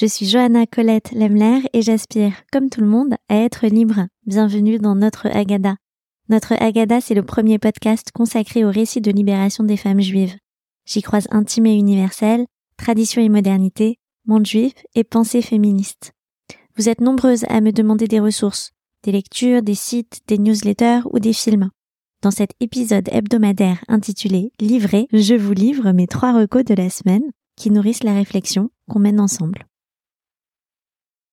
Je suis Johanna Colette Lemler et j'aspire, comme tout le monde, à être libre. Bienvenue dans Notre Agada. Notre Agada, c'est le premier podcast consacré au récit de libération des femmes juives. J'y croise intime et universel, tradition et modernité, monde juif et pensée féministe. Vous êtes nombreuses à me demander des ressources, des lectures, des sites, des newsletters ou des films. Dans cet épisode hebdomadaire intitulé Livré, je vous livre mes trois recos de la semaine qui nourrissent la réflexion qu'on mène ensemble.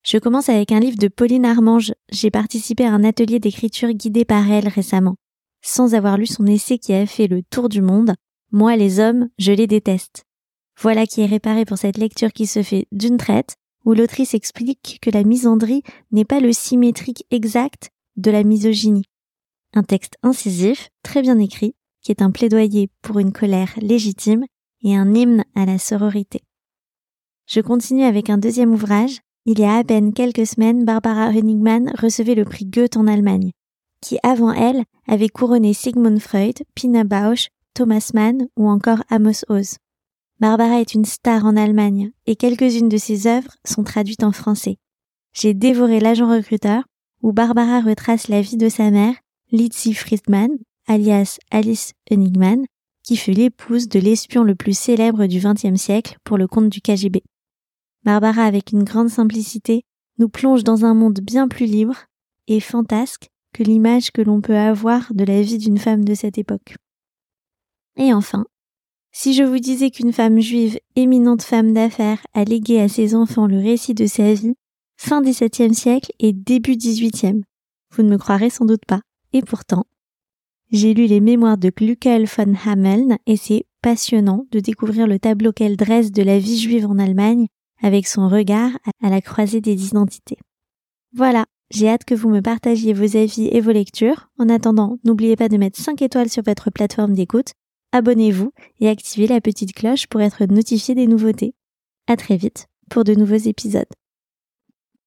Je commence avec un livre de Pauline Armange. J'ai participé à un atelier d'écriture guidé par elle récemment. Sans avoir lu son essai qui a fait le tour du monde, Moi les hommes, je les déteste. Voilà qui est réparé pour cette lecture qui se fait d'une traite, où l'autrice explique que la misandrie n'est pas le symétrique exact de la misogynie. Un texte incisif, très bien écrit, qui est un plaidoyer pour une colère légitime et un hymne à la sororité. Je continue avec un deuxième ouvrage, il y a à peine quelques semaines, Barbara Honigmann recevait le prix Goethe en Allemagne, qui avant elle avait couronné Sigmund Freud, Pina Bausch, Thomas Mann ou encore Amos Oz. Barbara est une star en Allemagne et quelques-unes de ses œuvres sont traduites en français. J'ai dévoré l'agent recruteur où Barbara retrace la vie de sa mère, Lizzie Friedman, alias Alice Honigmann, qui fut l'épouse de l'espion le plus célèbre du XXe siècle pour le compte du KGB. Barbara, avec une grande simplicité, nous plonge dans un monde bien plus libre et fantasque que l'image que l'on peut avoir de la vie d'une femme de cette époque. Et enfin, si je vous disais qu'une femme juive, éminente femme d'affaires, a légué à ses enfants le récit de sa vie, fin XVIIe siècle et début XVIIIe, vous ne me croirez sans doute pas. Et pourtant, j'ai lu les mémoires de Gluckel von Hameln et c'est passionnant de découvrir le tableau qu'elle dresse de la vie juive en Allemagne avec son regard à la croisée des identités. Voilà, j'ai hâte que vous me partagiez vos avis et vos lectures. En attendant, n'oubliez pas de mettre 5 étoiles sur votre plateforme d'écoute, abonnez-vous et activez la petite cloche pour être notifié des nouveautés. À très vite pour de nouveaux épisodes.